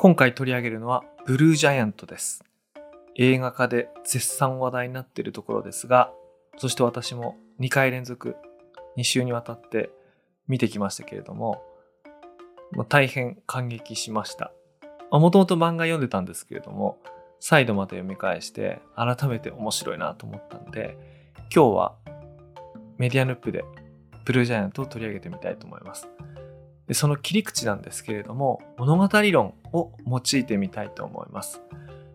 今回取り上げるのはブルージャイアントです。映画化で絶賛話題になっているところですが、そして私も2回連続、2週にわたって見てきましたけれども、もう大変感激しました。もともと漫画読んでたんですけれども、再度また読み返して改めて面白いなと思ったんで、今日はメディアヌップでブルージャイアントを取り上げてみたいと思います。でその切り口なんですけれども、物語論を用いてみたいと思います。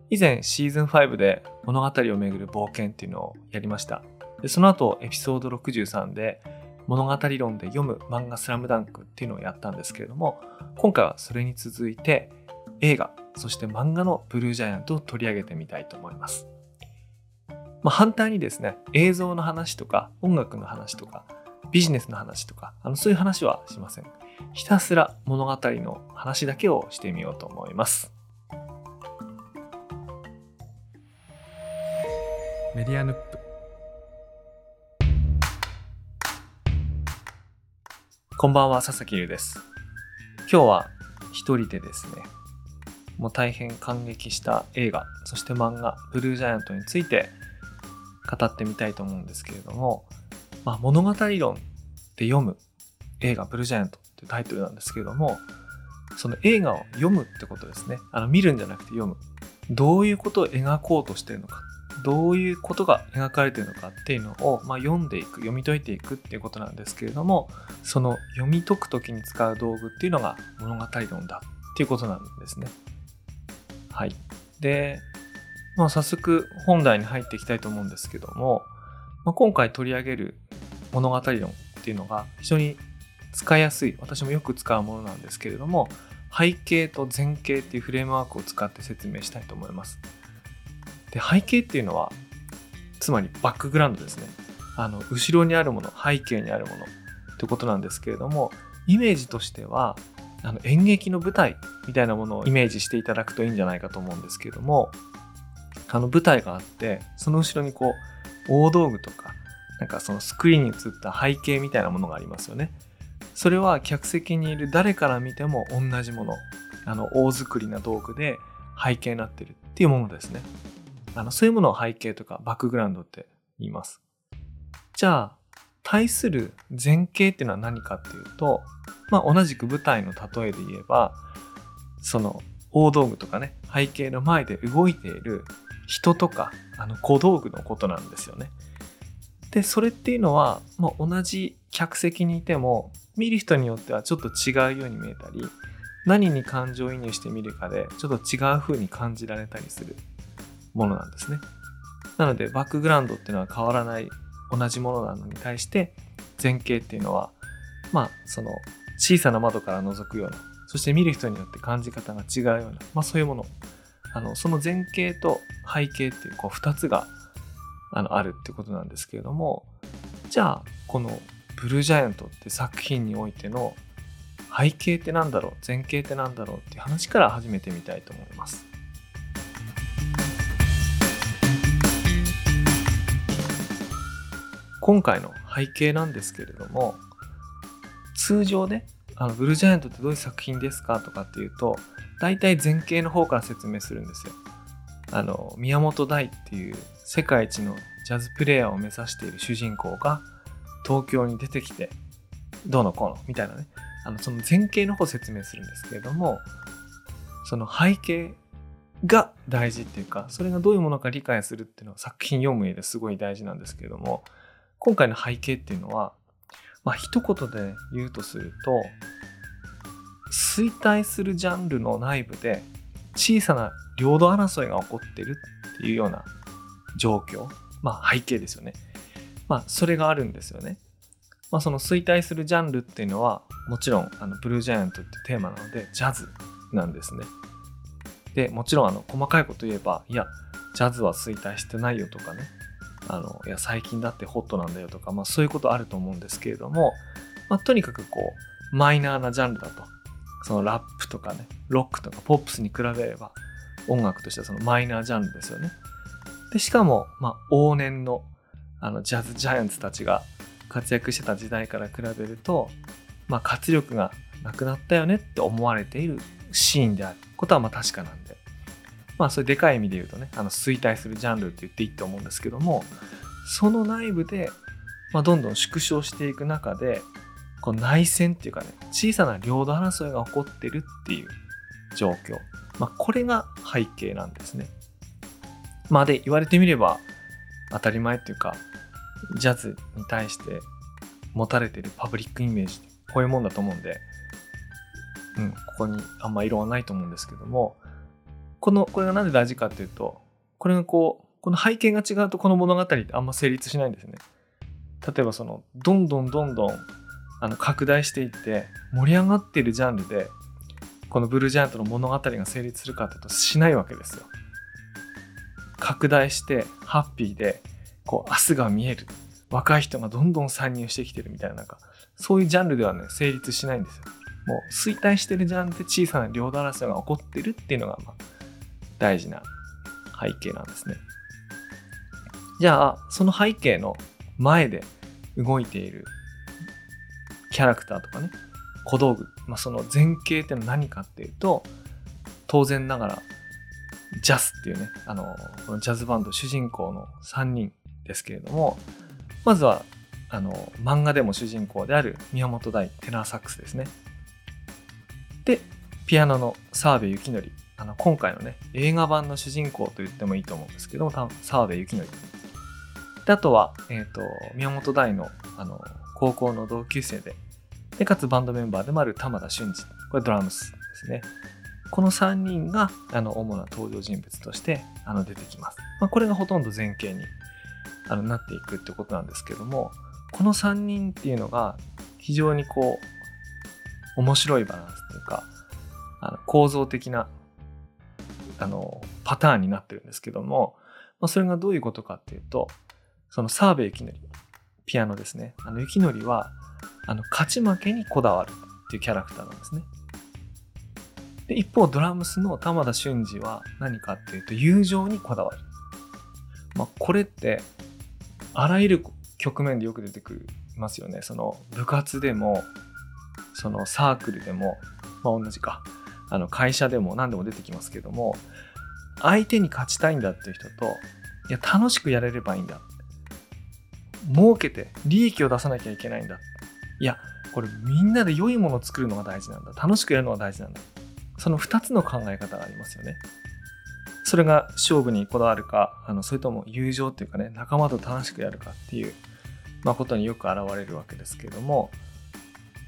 以前シーズン5で物語をめぐる冒険っていうのをやりました。でその後エピソード63で物語論で読む漫画スラムダンクっていうのをやったんですけれども、今回はそれに続いて映画、そして漫画のブルージャイアントを取り上げてみたいと思います。まあ、反対にですね、映像の話とか音楽の話とかビジネスの話とか、あのそういう話はしません。ひたすら物語の話だけをしてみようと思います。メディアヌップこんばんは、佐々木優です。今日は一人でですね、もう大変感激した映画、そして漫画、ブルージャイアントについて語ってみたいと思うんですけれども、まあ、物語論で読む映画ブルージャイアントていうタイトルなんですけれども、その映画を読むってことですね。あの見るんじゃなくて読む。どういうことを描こうとしてるのか。どういうことが描かれてるのかっていうのを、まあ、読んでいく、読み解いていくっていうことなんですけれども、その読み解くときに使う道具っていうのが物語論だっていうことなんですね。はい。で、まあ、早速本題に入っていきたいと思うんですけども、まあ、今回取り上げる物語論っていうのが非常に使いやすい私もよく使うものなんですけれども背景と前景っていうフレームワークを使って説明したいと思いますで背景っていうのはつまりバックグラウンドですねあの後ろにあるもの背景にあるものってことなんですけれどもイメージとしてはあの演劇の舞台みたいなものをイメージしていただくといいんじゃないかと思うんですけれどもあの舞台があってその後ろにこう大道具とかなんかそのスクリーンに映った背景みたいなものがありますよね。それは客席にいる誰から見ても同じもの。あの大作りな道具で背景になってるっていうものですね。あのそういうものを背景とかバックグラウンドって言います。じゃあ対する前景っていうのは何かっていうと、まあ、同じく舞台の例えで言えばその大道具とかね背景の前で動いている人とかあの小道具のことなんですよね。でそれっていうのは、まあ、同じ客席にいても見る人によってはちょっと違うように見えたり何に感情移入してみるかでちょっと違う風に感じられたりするものなんですね。なのでバックグラウンドっていうのは変わらない同じものなのに対して前景っていうのはまあその小さな窓から覗くようなそして見る人によって感じ方が違うような、まあ、そういうものあのその前景と背景っていうこう2つがあのあるってことなんですけれどもじゃあこの「ブルージャイアント」って作品においての背景ってなんだろう前景ってなんだろうっていう話から始めてみたいと思います。今回の背景なんですけれども通常ねあのブルージャイアントってどういう作品ですかとかっていうと大体前景の方から説明するんですよ。あの宮本大っていう世界一のジャズプレイヤーを目指している主人公が東京に出てきてどうのこうのみたいなねあのその前景の方説明するんですけれどもその背景が大事っていうかそれがどういうものか理解するっていうのは作品読む上ですごい大事なんですけれども今回の背景っていうのはまあ一言で言うとすると衰退するジャンルの内部で小さな領土争いが起こってるっていうような状況、まあ背景ですよね。まあそれがあるんですよね。まあその衰退するジャンルっていうのはもちろんあのブルージャイアントってテーマなのでジャズなんですね。で、もちろんあの細かいこと言えば、いや、ジャズは衰退してないよとかね、あの、いや、最近だってホットなんだよとか、まあそういうことあると思うんですけれども、まあとにかくこう、マイナーなジャンルだと。そのラップとかね、ロックとかポップスに比べれば、音楽としてはそのマイナージャンルですよね。で、しかも、まあ、往年の、あの、ジャズジャイアンツたちが活躍してた時代から比べると、まあ、活力がなくなったよねって思われているシーンである。ことはまあ確かなんでまあそういうでかい意味で言うとねあの衰退するジャンルって言っていいと思うんですけどもその内部で、ま、どんどん縮小していく中でこう内戦っていうかね小さな領土争いが起こってるっていう状況、まあ、これが背景なんですね。まあで言われてみれば当たり前っていうかジャズに対して持たれてるパブリックイメージこういうもんだと思うんで、うん、ここにあんま色はないと思うんですけどもこのこれがなんで大事かっていうとこれがこうこの背景が違うとこの物語ってあんま成立しないんですね。例えばそのどんどんどんどんあの拡大していって盛り上がっているジャンルでこのブルージャイアントの物語が成立するかというとしないわけですよ。拡大してハッピーでこう明日が見える若い人がどんどん参入してきてるみたいななんかそういうジャンルではね成立しないんですよ。もう衰退してるジャンルで小さな領土争いが起こってるっていうのが、まあ、大事な背景なんですね。じゃあその背景の前で動いているキャラクターとかね小道具、まあ、その前景って何かっていうと当然ながらジャスっていうねあのこのジャズバンド主人公の3人ですけれどもまずはあの漫画でも主人公である宮本大テナーサックスですね。でピアノの澤部幸則。あの今回のね映画版の主人公と言ってもいいと思うんですけども澤部幸則。であとは、えーと、宮本大のあの高校の同級生ででかつバンドメンバーでもある玉田俊二。これドラムスですね。この3人があの主な登場人物としてあの出てきます、まあ、これがほとんど前景にあのなっていくってことなんですけどもこの3人っていうのが非常にこう面白いバランスっていうかあの構造的なあのパターンになってるんですけども、まあ、それがどういうことかっていうとその澤部幸則ピアノですね。あの幸則はあの勝ち負けにこだわるっていうキャラクターなんですね。で一方ドラムスの玉田俊二は何かっていうと友情にこだわる、まあ、これってあらゆる局面でよく出てくますよねその部活でもそのサークルでも、まあ、同じかあの会社でも何でも出てきますけども相手に勝ちたいんだっていう人といや楽しくやれればいいんだ儲けて利益を出さなきゃいけないんだ。いや、これみんなで良いものを作るのが大事なんだ。楽しくやるのが大事なんだ。その2つの考え方がありますよね。それが勝負にこだわるか、あのそれとも友情っていうかね、仲間と楽しくやるかっていう、まあ、ことによく現れるわけですけれども、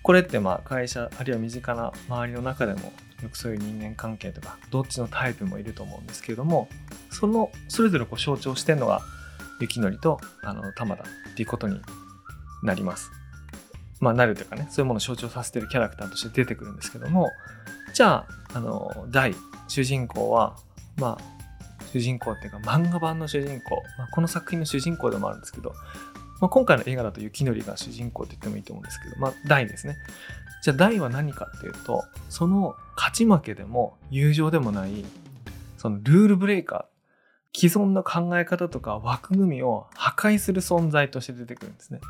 これってまあ会社、あるいは身近な周りの中でも、よくそういう人間関係とか、どっちのタイプもいると思うんですけれども、その、それぞれこう象徴してるのが、雪のりとあの玉田っていうことになります。まあ、なるというかね、そういうものを象徴させてるキャラクターとして出てくるんですけども、じゃあ、あの、大、主人公は、まあ、主人公っていうか漫画版の主人公、まあ、この作品の主人公でもあるんですけど、まあ、今回の映画だと雪のりが主人公って言ってもいいと思うんですけど、まあ、大ですね。じゃあ大は何かっていうと、その勝ち負けでも友情でもない、そのルールブレイカー既存の考え方とか枠組みを破壊する存在として出てくるんですね。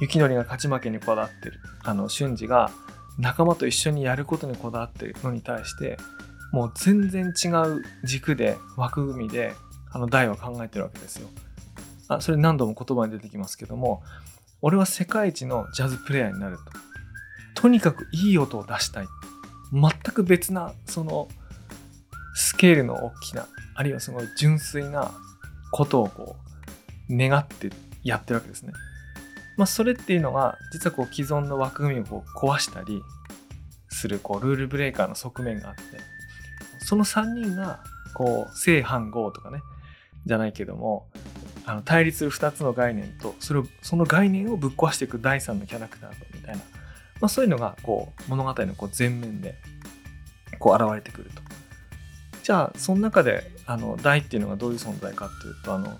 雪のりが勝ち負けにこだわってる。あの、瞬時が仲間と一緒にやることにこだわってるのに対して、もう全然違う軸で枠組みで、あの、大は考えてるわけですよ。あ、それ何度も言葉に出てきますけども、俺は世界一のジャズプレイヤーになると。とにかくいい音を出したい。全く別な、その、スケールの大きなあるいはすごい純粋なことをこう願ってやってるわけですね。まあ、それっていうのが実はこう既存の枠組みをこう壊したりするこうルールブレーカーの側面があってその3人がこう正反合とかねじゃないけどもあの対立する2つの概念とそれをその概念をぶっ壊していく第3のキャラクターとみたいな、まあ、そういうのがこう物語のこう前面でこう現れてくると。じゃあその中であの大っていうのがどういう存在かっていうとあの、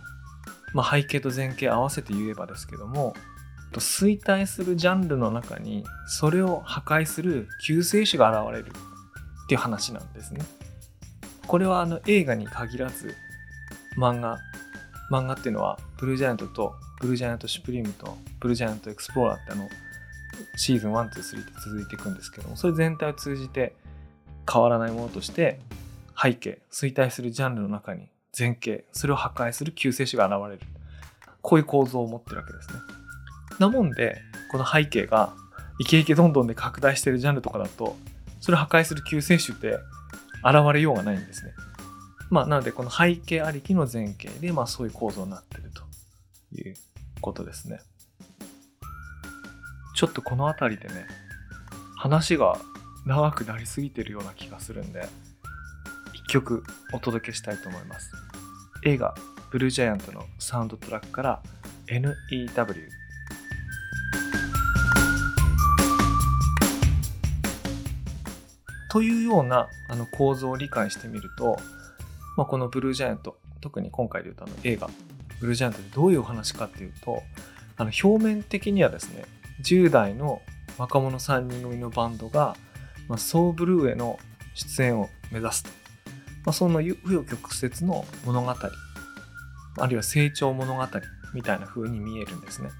まあ、背景と前景合わせて言えばですけども衰退するジャンルの中にそれを破壊する救世主が現れるっていう話なんですね。これはあの映画に限らず漫画漫画っていうのはブルージャイアントとブルージャイアントシュプリームとブルージャイアントエクスプローラーってあのシーズン1、2、3って続いていくんですけどもそれ全体を通じて変わらないものとして背景衰退するジャンルの中に前景それを破壊する救世主が現れる。こういう構造を持ってるわけですね。なもんでこの背景がイケイケどんどんで拡大してるジャンルとかだとそれを破壊する救世主って現れようがないんですね。まあなのでこの背景ありきの前景でまあそういう構造になってるということですね。ちょっとこの辺りでね話が長くなりすぎてるような気がするんで一曲お届けしたいと思います。映画「ブルージャイアント」のサウンドトラックから NEW というようなあの構造を理解してみると、まあ、このブルージャイアント特に今回で言うとあの映画ブルージャイアントでどういうお話かっていうとあの表面的にはですね10代の若者3人組のバンドが、まあ、ソーブルーへの出演を目指すと、まあ、その紆余曲折の物語あるいは成長物語みたいな風に見えるんですね、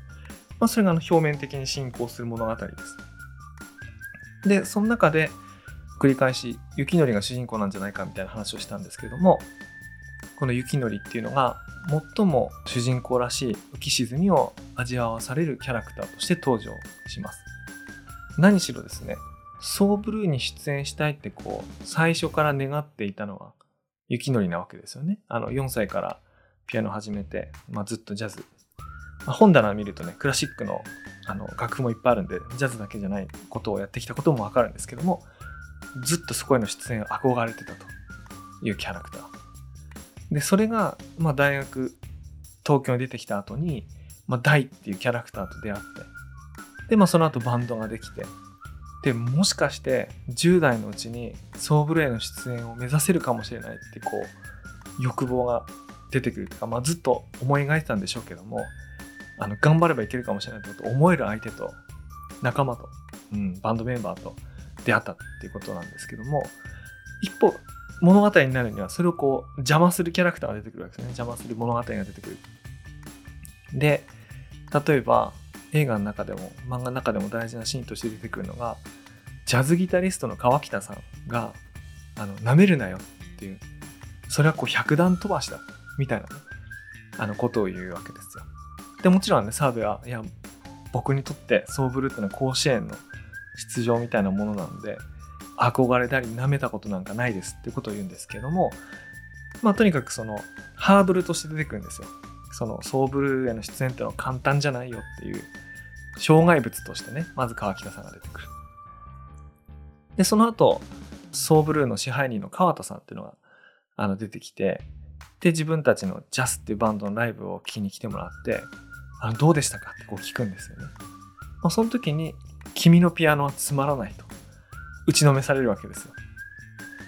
まあ、それがあの表面的に進行する物語です。でその中で繰り返し雪のりが主人公なんじゃないかみたいな話をしたんですけどもこの雪のりっていうのが最も主人公らしい浮き沈みを味わわされるキャラクターとして登場します。何しろですねソーブルーに出演したいってこう最初から願っていたのは雪のりなわけですよね。あの4歳からピアノ始めて、まあ、ずっとジャズ、まあ、本棚見るとねクラシックのあの楽譜もいっぱいあるんでジャズだけじゃないことをやってきたこともわかるんですけどもずっとそこへの出演憧れてたというキャラクター。でそれが、まあ、大学東京に出てきた後に、まあ、大っていうキャラクターと出会ってで、まあ、その後バンドができてでもしかして10代のうちにソーブルへの出演を目指せるかもしれないってこう欲望が出てくるとか、まあ、ずっと思い描いてたんでしょうけどもあの頑張ればいけるかもしれないってこと思える相手と仲間と、うん、バンドメンバーと出会ったっていうことなんですけども一方物語になるにはそれをこう邪魔するキャラクターが出てくるわけですね。邪魔する物語が出てくる。で例えば映画の中でも漫画の中でも大事なシーンとして出てくるのがジャズギタリストの川北さんが「あの舐めるなよ」っていうそれはこう百段飛ばしだみたいなあのことを言うわけですよ。でもちろんね澤部はいや僕にとってソーブルーってのは甲子園の出場みたいなものなので憧れたり舐めたことなんかないですってことを言うんですけどもまあとにかくそのハードルとして出てくるんですよ。そのソーブルーへの出演ってのは簡単じゃないよっていう障害物としてねまず川北さんが出てくる。でその後ソーブルーの支配人の川田さんっていうのがあの出てきてで自分たちのジャスっていうバンドのライブを聞きに来てもらってあのどうでしたかってこう聞くんですよね、まあ、その時に君のピアノはつまらないと打ちのめされるわけですよ。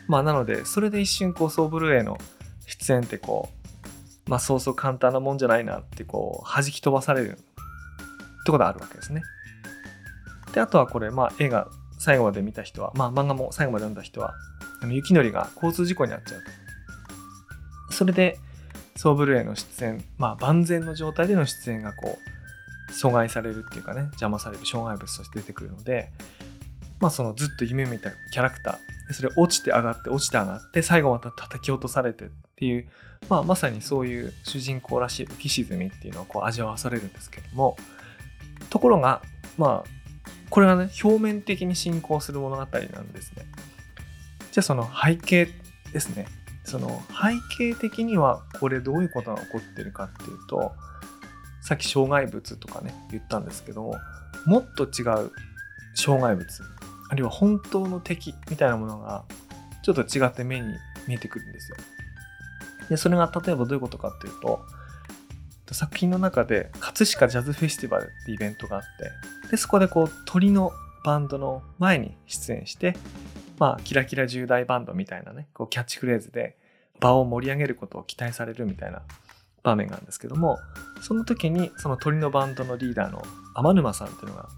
まあなので、それで一瞬こうソーブルーへの出演ってこう、まあそうそう簡単なもんじゃないなってこう弾き飛ばされるってことがあるわけですね。で、あとはこれ、まあ映画最後まで見た人は、まあ漫画も最後まで読んだ人は、あの雪のりが交通事故に遭っちゃうと。それで、ソーブルーへの出演、まあ万全の状態での出演がこう、阻害されるっていうかね邪魔される障害物として出てくるのでまあそのずっと夢見たキャラクターそれ落ちて上がって落ちて上がって最後また叩き落とされてっていう、まあ、まさにそういう主人公らしい浮き沈みっていうのをこう味わわされるんですけどもところがまあこれはね表面的に進行する物語なんですね。じゃあその背景ですね。その背景的にはこれどういうことが起こってるかっていうとさっき障害物とかね言ったんですけどももっと違う障害物あるいは本当の敵みたいなものがちょっと違って目に見えてくるんですよ。でそれが例えばどういうことかっていうと作品の中で葛飾ジャズフェスティバルってイベントがあってでそこでこう鳥のバンドの前に出演してまあキラキラ10代バンドみたいなねこうキャッチフレーズで場を盛り上げることを期待されるみたいな場面があるんですけどもその時にその鳥のバンドのリーダーの天沼さんっていうのが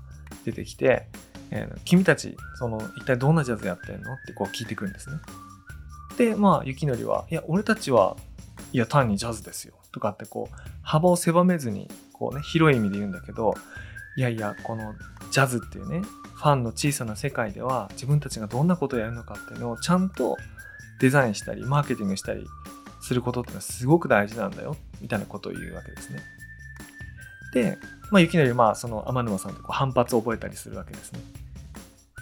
出てきて「えー、君たちその一体どんなジャズやってんの?」ってこう聞いてくるんですね。でまあ雪のりは「いや俺たちはいや単にジャズですよ」とかってこう幅を狭めずにこうね広い意味で言うんだけどいやいやこのジャズっていうねファンの小さな世界では自分たちがどんなことをやるのかっていうのをちゃんとデザインしたりマーケティングしたりすることってのはすごく大事なんだよみたいなことを言うわけですね。で、まあ、雪のりまあその天沼さんとこう反発を覚えたりするわけですね。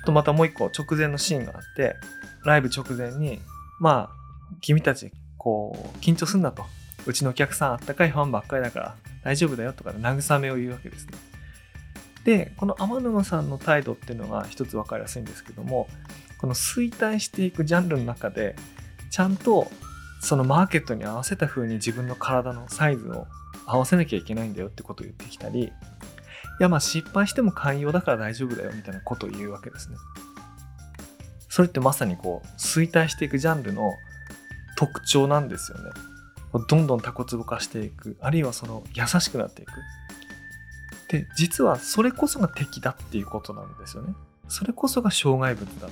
とまたもう一個直前のシーンがあってライブ直前にまあ君たちこう緊張すんなとうちのお客さんあったかいファンばっかりだから大丈夫だよとか慰めを言うわけですね。でこの天沼さんの態度っていうのが一つ分かりやすいんですけどもこの衰退していくジャンルの中でちゃんとそのマーケットに合わせた風に自分の体のサイズを合わせなきゃいけないんだよってことを言ってきたりいやまあ失敗しても寛容だから大丈夫だよみたいなことを言うわけですね。それってまさにこう衰退していくジャンルの特徴なんですよね。どんどんタコツボ化していくあるいはその優しくなっていくで実はそれこそが敵だっていうことなんですよねそれこそが障害物だっ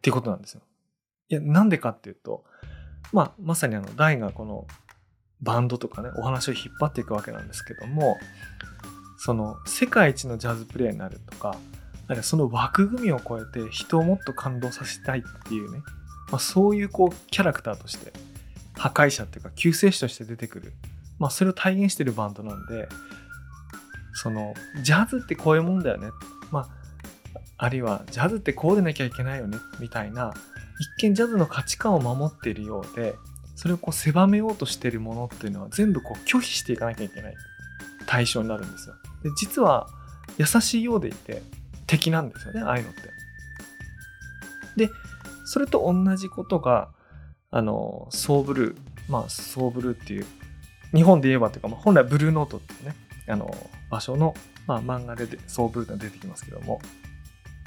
ていうことなんですよいやなんでかっていうとまあまさにあの大がこのバンドとかねお話を引っ張っていくわけなんですけどもその世界一のジャズプレイになるとかその枠組みを超えて人をもっと感動させたいっていうね、まあ、そういうこうキャラクターとして破壊者っていうか救世主として出てくる、まあ、それを体現してるバンドなんでそのジャズってこういうもんだよね、まあ、あるいはジャズってこうでなきゃいけないよねみたいな一見ジャズの価値観を守っているようでそれをこう狭めようとしているものっていうのは全部こう拒否していかなきゃいけない対象になるんですよ。で実は優しいようでいて敵なんですよねああいうのって。でそれと同じことがあの、ソーブルー、まあ、ソーブルーっていう、日本で言えばというか、まあ、本来ブルーノートっていうね、あの、場所の、まあ、漫画でソーブルーが出てきますけども、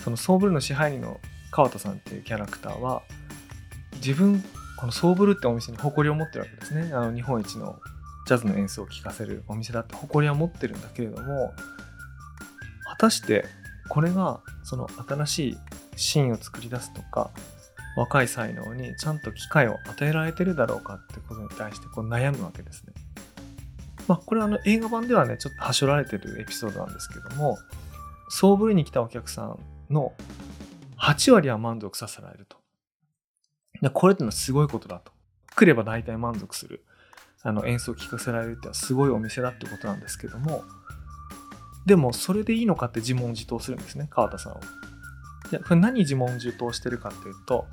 そのソーブルーの支配人の川田さんっていうキャラクターは、自分、このソーブルってお店に誇りを持ってるわけですね。あの、日本一のジャズの演奏を聴かせるお店だって誇りは持ってるんだけれども、果たしてこれがその新しいシーンを作り出すとか若い才能にちゃんと機会を与えられてるだろうかってことに対してこう悩むわけですね。まあ、これはあの映画版ではね、ちょっとはしょられてるエピソードなんですけども、総ぶりに来たお客さんの8割は満足させられると。でこれってのはすごいことだと。来れば大体満足するあの演奏を聴かせられるってのはすごいお店だってことなんですけども、でもそれでいいのかって自問自答するんですね、川田さんは。いやこれ何自問自答してるかっていうと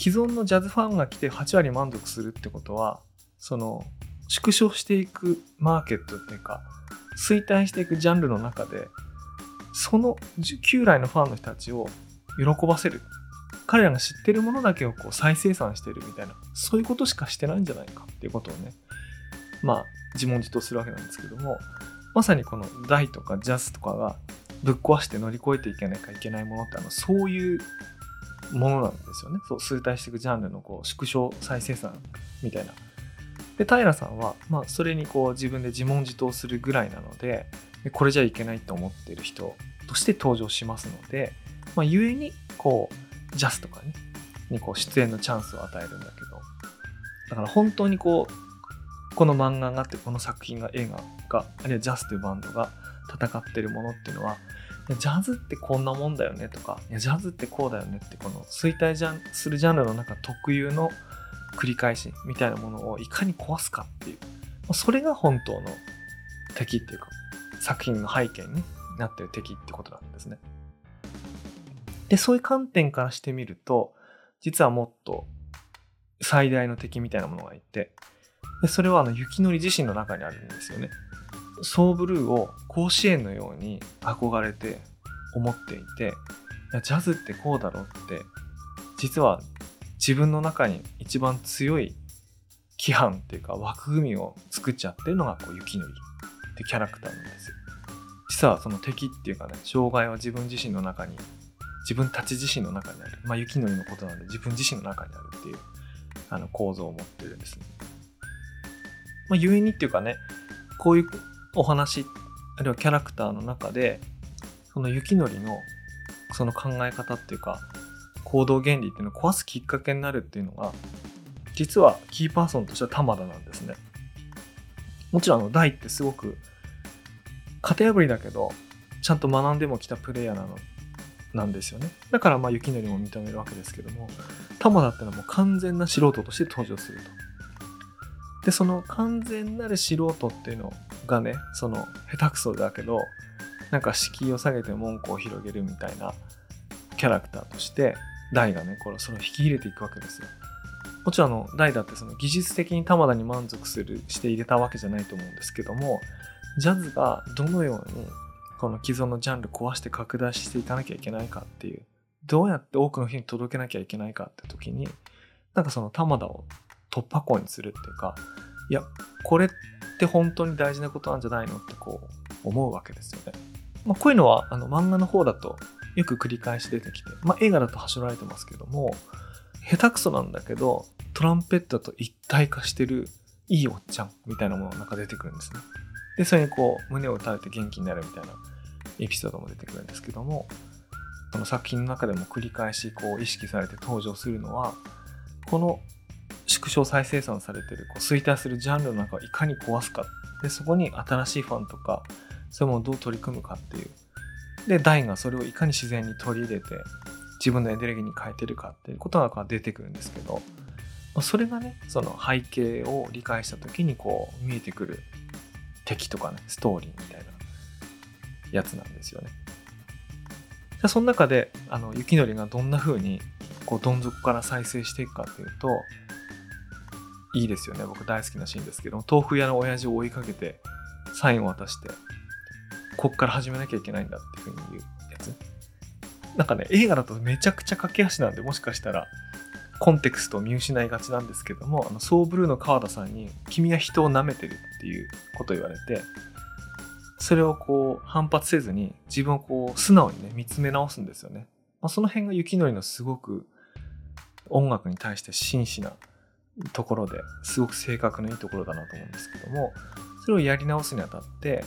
既存のジャズファンが来て8割満足するってことはその縮小していくマーケットっていうか衰退していくジャンルの中でその旧来のファンの人たちを喜ばせる。彼らが知ってるものだけをこう再生産してるみたいな。そういうことしかしてないんじゃないかっていうことをねまあ自問自答するわけなんですけどもまさにこの大とかジャズとかがぶっ壊して乗り越えていけなきゃいけないものってあのそういうものなんですよね。そう衰退していくジャンルのこう縮小再生産みたいな。で平さんは、まあ、それにこう自分で自問自答するぐらいなのでこれじゃいけないと思っている人として登場しますので、まあ、故にこうジャスとかねにこう出演のチャンスを与えるんだけどだから本当にこうこの漫画があってこの作品が映画があるいはジャスというバンドが戦ってるものっていうのはジャズってこんなもんだよねとかジャズってこうだよねってこの衰退するジャンルの中特有の繰り返しみたいなものをいかに壊すかっていうそれが本当の敵っていうか作品の背景になってる敵ってことなんですね。でそういう観点からしてみると実はもっと最大の敵みたいなものがいてでそれはあの雪のり自身の中にあるんですよね。ソーブルーを甲子園のように憧れて思っていていやジャズってこうだろうって実は自分の中に一番強い規範っていうか枠組みを作っちゃってるのがこう雪のりってキャラクターなんですよ。実はその敵っていうかね障害は自分自身の中に自分たち自身の中にあるまあ雪のりのことなんで自分自身の中にあるっていうあの構造を持ってるんですね。まあ、故にっていうかねこういうお話あるいはキャラクターの中でその雪のりのその考え方っていうか行動原理っていうのを壊すきっかけになるっていうのが実はキーパーソンとしては玉田なんですね。もちろんあの大ってすごく型破りだけどちゃんと学んでもきたプレイヤーなのなんですよね。だからまあ雪のりも認めるわけですけども玉田ってのはもう完全な素人として登場すると。でその完全なる素人っていうのがねその下手くそだけどなんか敷居を下げて文句を広げるみたいなキャラクターとして大がねこれそれを引き入れていくわけですよ。もちろんあの大だってその技術的に玉田に満足するして入れたわけじゃないと思うんですけどもジャズがどのようにこの既存のジャンル壊して拡大していかなきゃいけないかっていうどうやって多くの人に届けなきゃいけないかって時になんかその玉田を突破口にするっていうかいやこれって本当に大事なことなんじゃないのってこう思うわけですよね。まあ、こういうのはあの漫画の方だとよく繰り返し出てきて、まあ、映画だと走られてますけども下手くそなんだけどトランペットと一体化してるいいおっちゃんみたいなものがなんか出てくるんですね。で、それにこう胸を打たれて元気になるみたいなエピソードも出てくるんですけども、その作品の中でも繰り返しこう意識されて登場するのは、この縮小再生産されてるこう衰退するジャンルの中をいかに壊すか。でそこに新しいファンとかそういうものをどう取り組むかっていう。で大がそれをいかに自然に取り入れて自分のエネルギーに変えてるかっていうことが出てくるんですけどそれがねその背景を理解した時にこう見えてくる敵とかねストーリーみたいなやつなんですよね。じゃその中であの雪のりがどんな風にこうどん底から再生していくかっていうといいですよね僕大好きなシーンですけど豆腐屋の親父を追いかけてサインを渡してこっから始めなきゃいけないんだっていう風に言うやつなんかね映画だとめちゃくちゃ駆け足なんでもしかしたらコンテクストを見失いがちなんですけどもあのソーブルーの川田さんに「君は人を舐めてる」っていうことを言われてそれをこう反発せずに自分をこう素直にね見つめ直すんですよね。まあ、その辺が雪のりのすごく音楽に対して真摯なところですごく性格のいいところだなと思うんですけどもそれをやり直すにあたって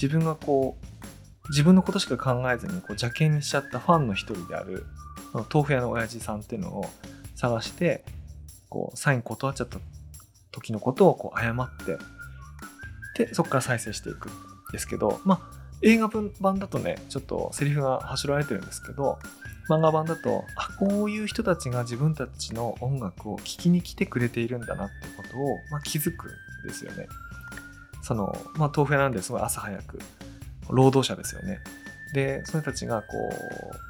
自分がこう自分のことしか考えずにこう邪険にしちゃったファンの一人である豆腐屋の親父さんっていうのを探してこうサイン断っちゃった時のことをこう謝ってでそこから再生していくんですけどまあ映画版だとねちょっとセリフが走られてるんですけど漫画版だとあこういう人たちが自分たちの音楽を聴きに来てくれているんだなってことを、まあ、気づくんですよね。そのまあ豆腐屋なんですごい朝早く労働者ですよね。でその人たちがこう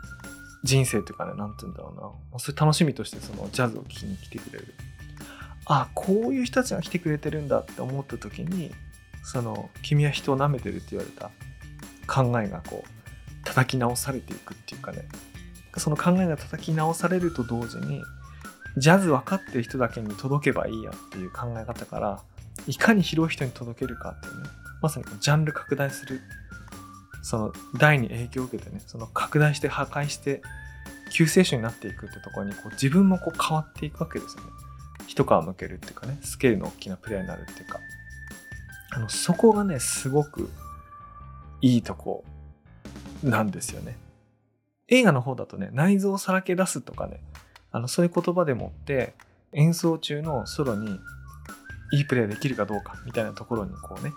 人生というかね何て言うんだろうな。そういう楽しみとしてそのジャズを聴きに来てくれる。あこういう人たちが来てくれてるんだって思った時にその「君は人を舐めてる」って言われた。考えがこう叩き直されていくっていうかね。その考えが叩き直されると同時にジャズ分かってる人だけに届けばいいやっていう考え方からいかに広い人に届けるかっていうねまさにジャンル拡大するその大に影響を受けてねその拡大して破壊して救世主になっていくってところにこう自分もこう変わっていくわけですよね。一皮むけるっていうかねスケールの大きなプレイになるっていうか。あのそこがねすごくいいとこなんですよね。映画の方だとね内臓をさらけ出すとかねあのそういう言葉でもって演奏中のソロにいいプレイできるかどうかみたいなところにこうね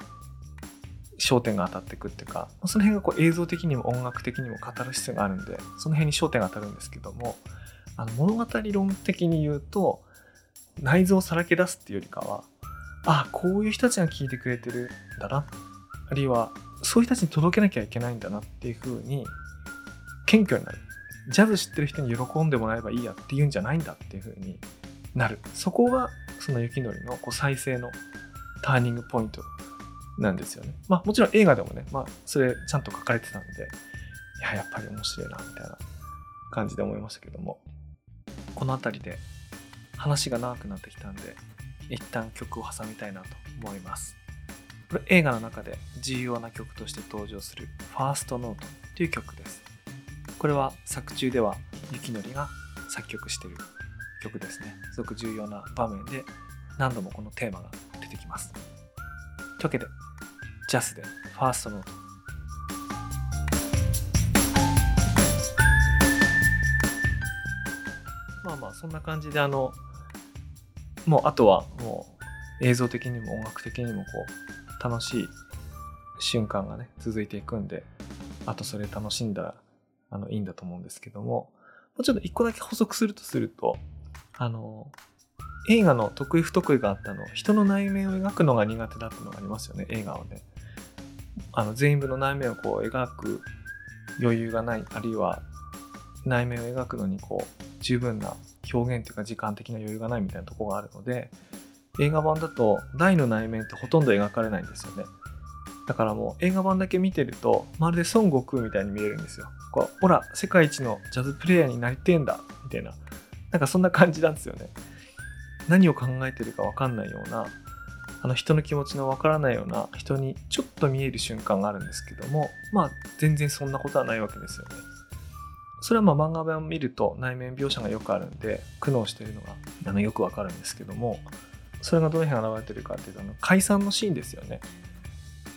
焦点が当たっていくっていうかその辺がこう映像的にも音楽的にも語る必要があるんでその辺に焦点が当たるんですけどもあの物語論的に言うと内臓をさらけ出すっていうよりかはあこういう人たちが聞いてくれてるんだなあるいはそういう人たちに届けなきゃいけないんだなっていう風に謙虚になる。ジャズ知ってる人に喜んでもらえばいいやっていうんじゃないんだっていう風になる。そこがその雪のりのこう再生のターニングポイントなんですよね。まあもちろん映画でもね、まあそれちゃんと書かれてたんで、いや、やっぱり面白いな、みたいな感じで思いましたけども、この辺りで話が長くなってきたんで、一旦曲を挟みたいなと思います。これ映画の中で重要な曲として登場するファーストノートという曲です。これは作中では雪のりが作曲してる曲ですね。すごく重要な場面で何度もこのテーマが出てきます。というわけで、ジャスでファーストノート。まあまあ、そんな感じで、あの、もうあとはもう映像的にも音楽的にもこう、楽しい瞬間がね、続いていくんで、あとそれ楽しんだらあのいいんだと思うんですけどももうちょっと一個だけ補足するとするとあの映画の得意不得意があったの人の内面を描くのが苦手だってのがありますよね映画をねあの全員分の内面をこう描く余裕がないあるいは内面を描くのにこう十分な表現というか時間的な余裕がないみたいなとこがあるので映画版だと大の内面ってほとんど描かれないんですよね。だからもう映画版だけ見てるとまるで孫悟空みたいに見えるんですよ。こうほら世界一のジャズプレイヤーになりてえんだみたいな。なんかそんな感じなんですよね。何を考えてるか分かんないようなあの人の気持ちの分からないような人にちょっと見える瞬間があるんですけどもまあ全然そんなことはないわけですよね。それはまあ漫画版を見ると内面描写がよくあるんで苦悩してるのがあのよくわかるんですけどもそれがどの辺現れてるかっていうとあの解散のシーンですよね。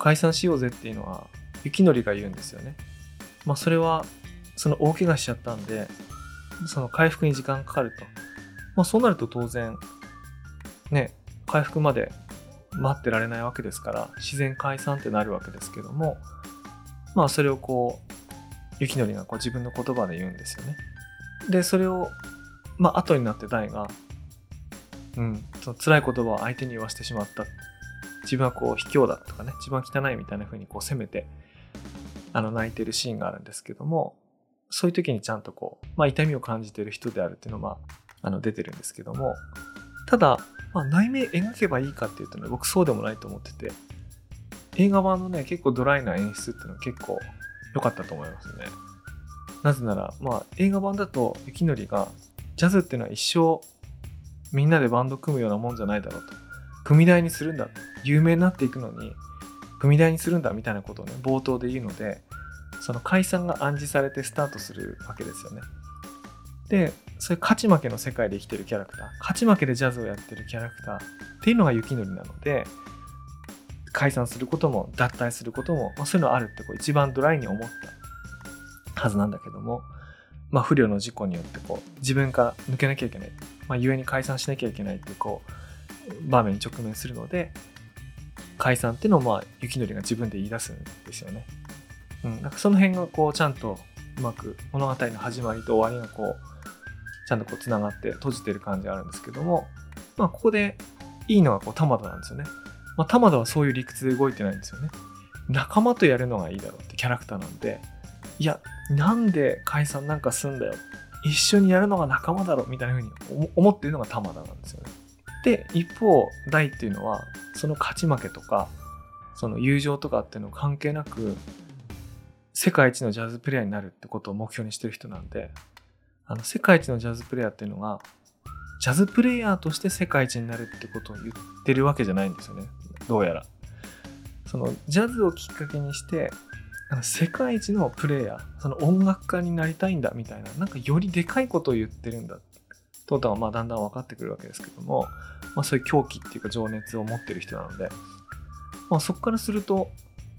解散しようぜっていうのは雪のりが言うんですよね。まあそれはその大怪我しちゃったんでその回復に時間かかると。まあそうなると当然ね回復まで待ってられないわけですから自然解散ってなるわけですけどもまあそれをこう雪のりがこう自分の言葉で言うんですよね。で、それを、まあ、後になって大が、うん、その辛い言葉を相手に言わせてしまった。自分はこう、卑怯だとかね、自分は汚いみたいな風にこう責めて、あの、泣いてるシーンがあるんですけども、そういう時にちゃんとこう、まあ、痛みを感じてる人であるっていうのは、あの、出てるんですけども、ただ、まあ、内面描けばいいかっていうとね、僕そうでもないと思ってて、映画版のね、結構ドライな演出っていうのは結構良かったと思いますね。なぜなら、まあ、映画版だと、雪のりが、ジャズっていうのは一生、みんなでバンド組むようなもんじゃないだろうと。組台にするんだ。有名になっていくのに、組台にするんだみたいなことをね、冒頭で言うので、その解散が暗示されてスタートするわけですよね。で、そういう勝ち負けの世界で生きてるキャラクター、勝ち負けでジャズをやってるキャラクター。っていうのが雪のりなので、解散することも脱退することも、まあ、そういうのあるってこう一番ドライに思ったはずなんだけども、まあ、不慮の事故によってこう自分から抜けなきゃいけない、まあ、故に解散しなきゃいけないってこう場面に直面するので解散っていうのをまあ雪のりが自分で言い出すんですよね。うん、なんかその辺がこうちゃんとうまく物語の始まりと終わりがこうちゃんとこうつながって閉じてる感じがあるんですけども、まあ、ここでいいのがこう玉田なんですよね。まあ、玉田はそういう理屈で動いてないんですよね。仲間とやるのがいいだろうってキャラクターなんで、いや、なんで解散なんかすんだよ。一緒にやるのが仲間だろみたいな風に思ってるのが玉田なんですよね。で、一方、大っていうのは、その勝ち負けとか、その友情とかっていうの関係なく、世界一のジャズプレイヤーになるってことを目標にしてる人なんで、あの、世界一のジャズプレイヤーっていうのが、ジャズプレイヤーとして世界一になるってことを言ってるわけじゃないんですよね。どうやら。そのジャズをきっかけにして世界一のプレイヤーその音楽家になりたいんだみたいななんかよりでかいことを言ってるんだとはまあだんだん分かってくるわけですけども、まあ、そういう狂気っていうか情熱を持ってる人なので、まあ、そこからすると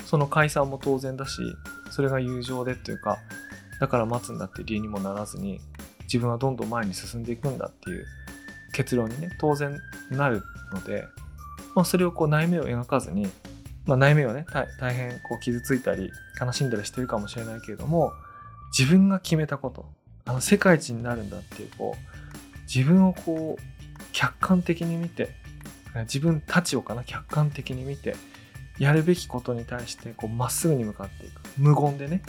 その解散も当然だしそれが友情でっていうかだから待つんだって理由にもならずに自分はどんどん前に進んでいくんだっていう結論にね当然なるのでまあ、それをこう内面を描かずに、まあ、内面をね大変こう傷ついたり悲しんだりしてるかもしれないけれども自分が決めたことあの世界一になるんだっていうこう自分をこう客観的に見て自分たちをかな客観的に見てやるべきことに対してこうまっすぐに向かっていく。無言でね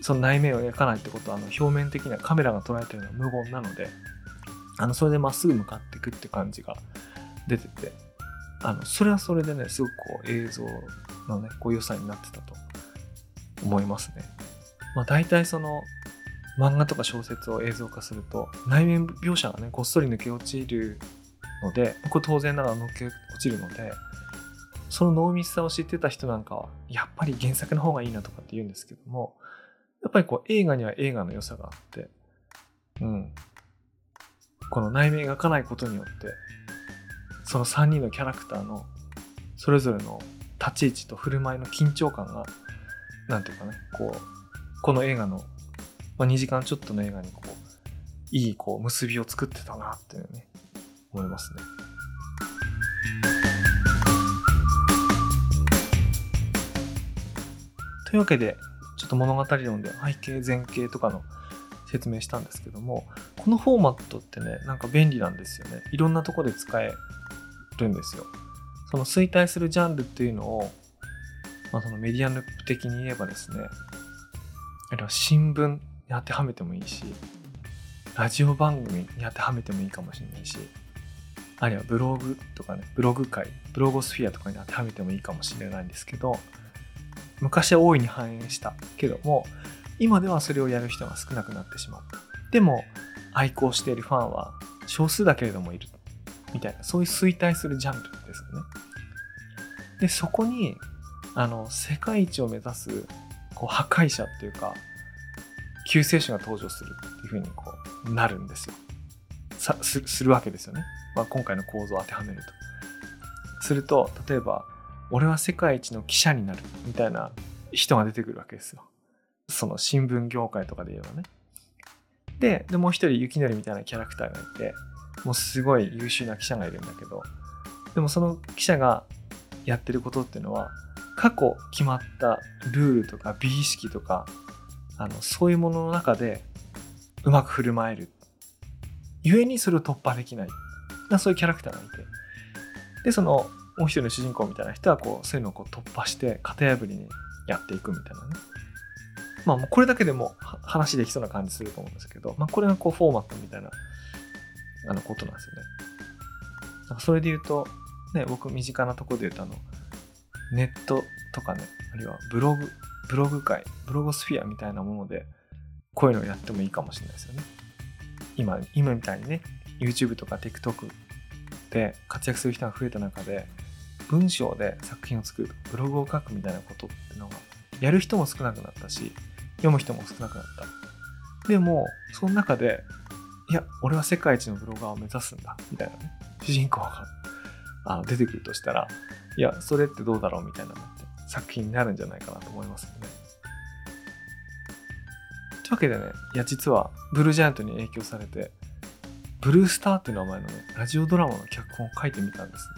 その内面を描かないってことはあの表面的なカメラが捉えてるのは無言なのであのそれでまっすぐ向かっていくって感じが出ててあのそれはそれでねすごくこう映像のねこう良さになってたと思いますね。まあ、大体その漫画とか小説を映像化すると内面描写がねごっそり抜け落ちるのでこれ当然ながら抜け落ちるのでその濃密さを知ってた人なんかはやっぱり原作の方がいいなとかって言うんですけどもっぱりこう映画には映画の良さがあってうんこの内面描かないことによってその3人のキャラクターのそれぞれの立ち位置と振る舞いの緊張感が何ていうかねこうこの映画の、まあ、2時間ちょっとの映画にこういいこう結びを作ってたなっていうね思いますね。というわけでと物語論で背景前景とかの説明したんですけどもこのフォーマットってねなんか便利なんですよね。いろんなとこで使えるんですよ。その衰退するジャンルっていうのを、まあ、そのメディアヌップ的に言えばですねあるいは新聞に当てはめてもいいしラジオ番組に当てはめてもいいかもしれないしあるいはブログとかねブログ界ブロゴスフィアとかに当てはめてもいいかもしれないんですけど昔は大いに反映したけども今ではそれをやる人が少なくなってしまった。でも愛好しているファンは少数だけれどもいるみたいなそういう衰退するジャンルですよね。でそこにあの世界一を目指すこう破壊者っていうか救世主が登場するっていうふうにこうなるんですよ。さすするわけですよね、まあ、今回の構造を当てはめると。すると例えば俺は世界一の記者になるみたいな人が出てくるわけですよ。その新聞業界とかで言えばね。ででもう一人雪のりみたいなキャラクターがいてもうすごい優秀な記者がいるんだけどでもその記者がやってることっていうのは過去決まったルールとか美意識とかあのそういうものの中でうまく振る舞える。故にそれを突破できない。そういうキャラクターがいて。でそのもう一人の主人公みたいな人はこうそういうのをこう突破して型破りにやっていくみたいなねまあもうこれだけでも話できそうな感じすると思うんですけど、まあ、これがこうフォーマットみたいなあのことなんですよねなんか。それで言うと、ね、僕身近なところで言うとあのネットとかねあるいはブログブログ界ブロゴスフィアみたいなものでこういうのをやってもいいかもしれないですよね。今今みたいにね YouTube とか TikTok で活躍する人が増えた中で文章で作品を作るブログを書くみたいなことってのがやる人も少なくなったし読む人も少なくなった。でもその中でいや俺は世界一のブロガーを目指すんだみたいなね主人公があの出てくるとしたらいやそれってどうだろうみたいなのって作品になるんじゃないかなと思いますよね。というわけでねいや実はブルージャイアントに影響されてブルースターっていう名前のねラジオドラマの脚本を書いてみたんですね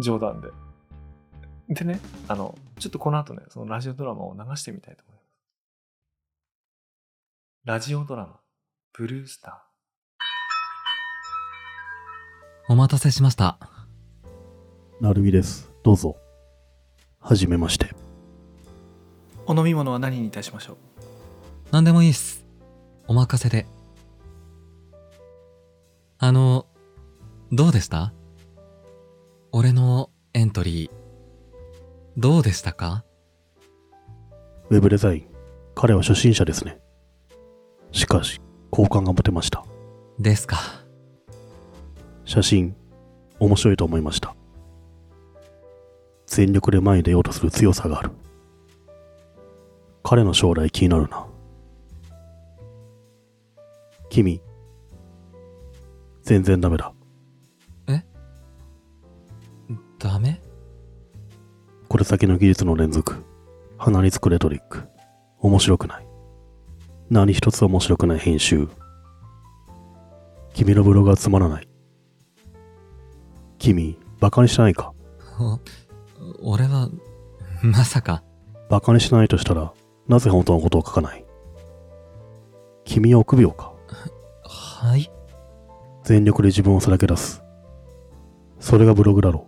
冗談で。でね、あの、ちょっとこの後ね、そのラジオドラマを流してみたいと思います。ラジオドラマ、ブルースター。お待たせしました。なるみです。どうぞ。はじめまして。お飲み物は何にいたしましょう？何でもいいっす。お任せで。あの、どうでした？俺のエントリー、どうでしたか？ウェブデザイン、彼は初心者ですね。しかし、好感が持てました。ですか。写真、面白いと思いました。全力で前に出ようとする強さがある。彼の将来気になるな。君、全然ダメだ。ダメ？これ先の技術の連続。鼻につくレトリック。面白くない。何一つ面白くない編集。君のブログはつまらない。君、バカにしないか？俺は、まさか。バカにしないとしたら、なぜ本当のことを書かない？君は臆病か？はい？全力で自分をさらけ出す。それがブログだろ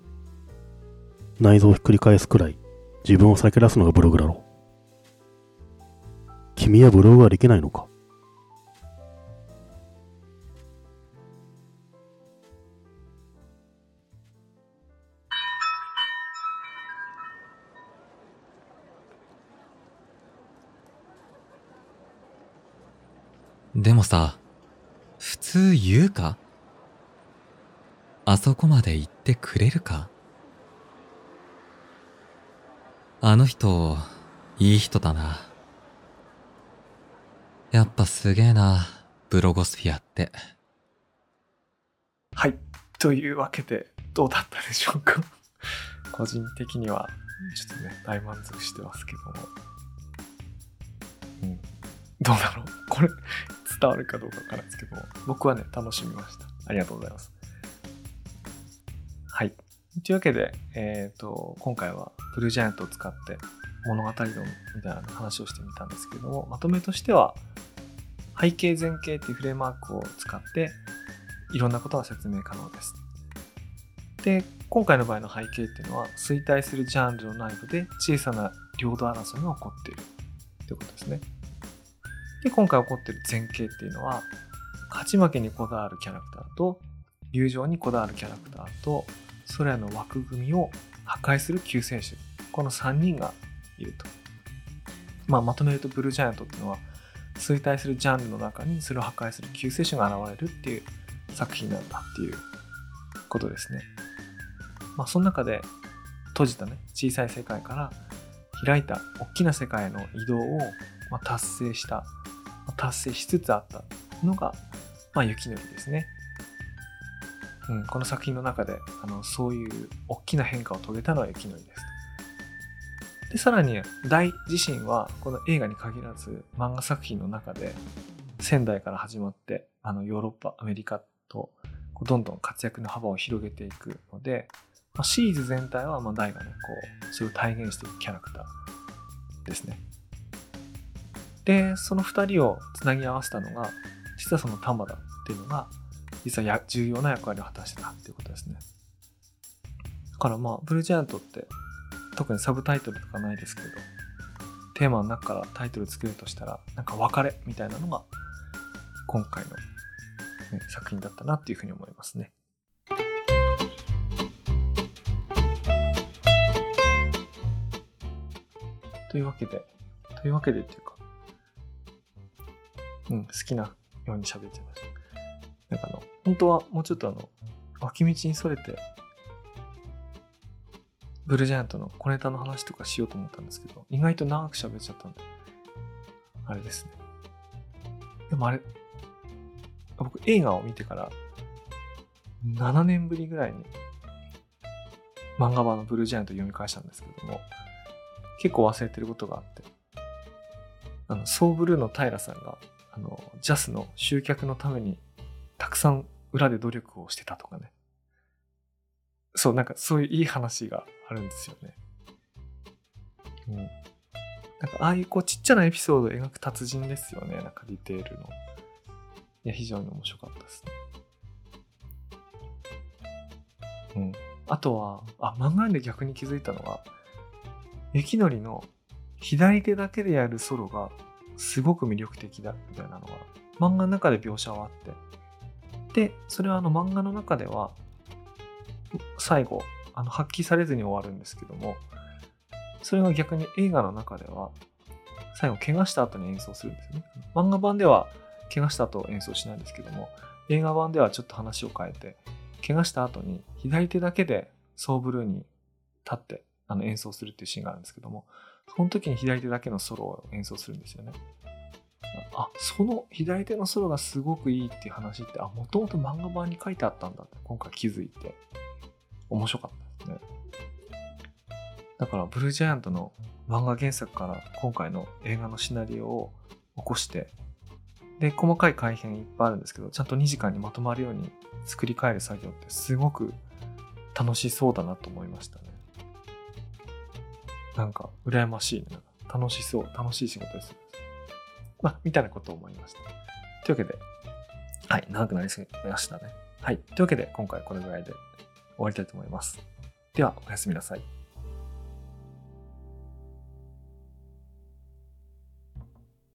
う。内臓をひっくり返すくらい自分を避け出すのがブログだろう。君はブログはできないのか？でもさ、普通言うか？あそこまで言ってくれるか？あの人、いい人だな。やっぱすげえな、ブロゴスフィアって。はい。というわけで、どうだったでしょうか？個人的には、ちょっとね、大満足してますけども。うん。どうだろう？これ、伝わるかどうかわからないですけども、僕はね、楽しみました。ありがとうございます。はい。というわけで、えっ、ー、と、今回はブルージャイアントを使って物語論みたいな話をしてみたんですけれども、まとめとしては、背景前景っていうフレームワークを使って、いろんなことが説明可能です。で、今回の場合の背景っていうのは、衰退するジャンルの内部で小さな領土争いが起こっているということですね。で、今回起こっている前景っていうのは、勝ち負けにこだわるキャラクターと、友情にこだわるキャラクターと、それらの枠組みを破壊する救世主。この3人がいると。まあ、まとめると、ブルージャイアントっていうのは、衰退するジャンルの中にそれを破壊する救世主が現れるっていう作品なんだっていうことですね。まあ、その中で閉じたね、小さい世界から開いた大きな世界への移動を、ま、達成した、ま達成しつつあったのが、まあ、雪のりですね。うん、この作品の中であのそういう大きな変化を遂げたのは雪のりです。で、さらに、大自身は、この映画に限らず、漫画作品の中で、仙台から始まって、あの、ヨーロッパ、アメリカと、どんどん活躍の幅を広げていくので、まあ、シリーズ全体は、まあ、大がね、こう、それを体現していくキャラクターですね。で、その二人をつなぎ合わせたのが、実はその玉田っていうのが、実はや重要な役割を果たしてたっていうことですね。だからまあ、ブルージャイアントって、特にサブタイトルとかないですけど、テーマの中からタイトル作るとしたら、なんか別れみたいなのが、今回の、ね、作品だったなっていうふうに思いますね。というわけで、というわけでっていうか、うん、好きなように喋っちゃいました。本当はもうちょっとあの、脇道にそれて、ブルージャイアントの小ネタの話とかしようと思ったんですけど、意外と長く喋っちゃったんで、あれですね。でもあれ、僕映画を見てから、7年ぶりぐらいに、漫画版のブルージャイアント読み返したんですけども、結構忘れてることがあって、あの、ソーブルーの平さんが、あの、ジャスの集客のために、たくさん裏で努力をしてたとかね。そう、なんかそういういい話があるんですよね。うん。なんかああいうこうちっちゃなエピソードを描く達人ですよね。なんかディテールの。いや、非常に面白かったですね。うん。あとは、あ、漫画で逆に気づいたのは、雪のりの左手だけでやるソロがすごく魅力的だみたいなのが漫画の中で描写はあってでそれはあの漫画の中では最後あの発揮されずに終わるんですけどもそれが逆に映画の中では最後怪我した後に演奏するんですよね。漫画版では怪我した後演奏しないんですけども映画版ではちょっと話を変えて怪我した後に左手だけでソーブルーに立ってあの演奏するっていうシーンがあるんですけどもその時に左手だけのソロを演奏するんですよね。あその左手のソロがすごくいいっていう話ってあもともと漫画版に書いてあったんだって今回気づいて。面白かったですね。だからブルージャイアントの漫画原作から今回の映画のシナリオを起こしてで細かい改変いっぱいあるんですけどちゃんと2時間にまとまるように作り変える作業ってすごく楽しそうだなと思いましたね。なんか羨ましいね。楽しそう楽しい仕事です。まあ、みたいなことを思いました。というわけで、はい、長くなりすぎましたね。はい、というわけで、今回これぐらいで終わりたいと思います。では、おやすみなさい。